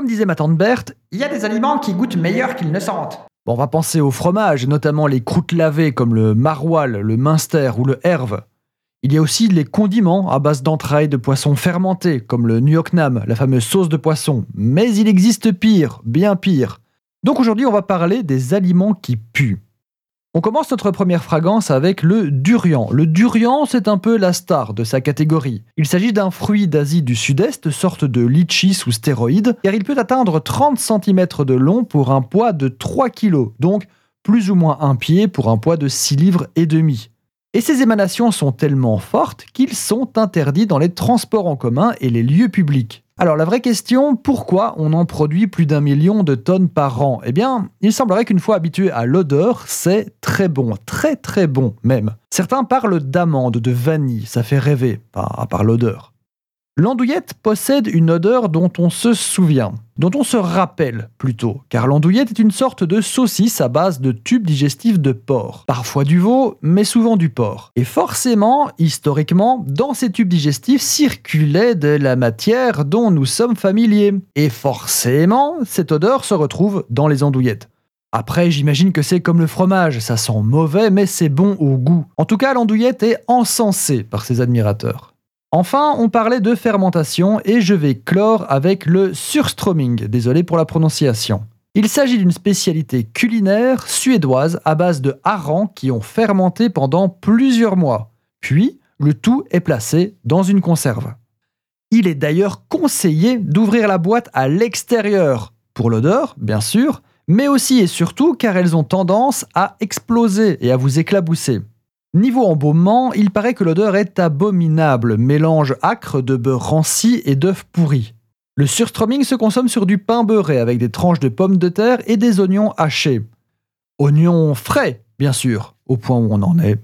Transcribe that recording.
Comme disait ma tante Berthe, il y a des aliments qui goûtent meilleur qu'ils ne sentent. On va penser au fromage, notamment les croûtes lavées comme le maroilles, le minster ou le herve. Il y a aussi les condiments à base d'entrailles de poisson fermentés, comme le Nam, la fameuse sauce de poisson. Mais il existe pire, bien pire. Donc aujourd'hui, on va parler des aliments qui puent. On commence notre première fragrance avec le durian. Le durian, c'est un peu la star de sa catégorie. Il s'agit d'un fruit d'Asie du Sud-Est, sorte de litchi sous stéroïde, car il peut atteindre 30 cm de long pour un poids de 3 kg, donc plus ou moins un pied pour un poids de 6 livres et demi. Et ces émanations sont tellement fortes qu'ils sont interdits dans les transports en commun et les lieux publics. Alors la vraie question, pourquoi on en produit plus d'un million de tonnes par an? Eh bien, il semblerait qu'une fois habitué à l'odeur, c'est très bon, très très bon même. Certains parlent d'amande, de vanille, ça fait rêver, à part l'odeur. L'andouillette possède une odeur dont on se souvient, dont on se rappelle plutôt, car l'andouillette est une sorte de saucisse à base de tubes digestifs de porc, parfois du veau, mais souvent du porc. Et forcément, historiquement, dans ces tubes digestifs circulait de la matière dont nous sommes familiers. Et forcément, cette odeur se retrouve dans les andouillettes. Après, j'imagine que c'est comme le fromage, ça sent mauvais, mais c'est bon au goût. En tout cas, l'andouillette est encensée par ses admirateurs. Enfin, on parlait de fermentation et je vais clore avec le surströmming, désolé pour la prononciation. Il s'agit d'une spécialité culinaire suédoise à base de harengs qui ont fermenté pendant plusieurs mois. Puis, le tout est placé dans une conserve. Il est d'ailleurs conseillé d'ouvrir la boîte à l'extérieur, pour l'odeur, bien sûr, mais aussi et surtout car elles ont tendance à exploser et à vous éclabousser. Niveau embaumement, il paraît que l'odeur est abominable, mélange acre de beurre ranci et d'œufs pourris. Le surströmming se consomme sur du pain beurré avec des tranches de pommes de terre et des oignons hachés. Oignons frais, bien sûr, au point où on en est.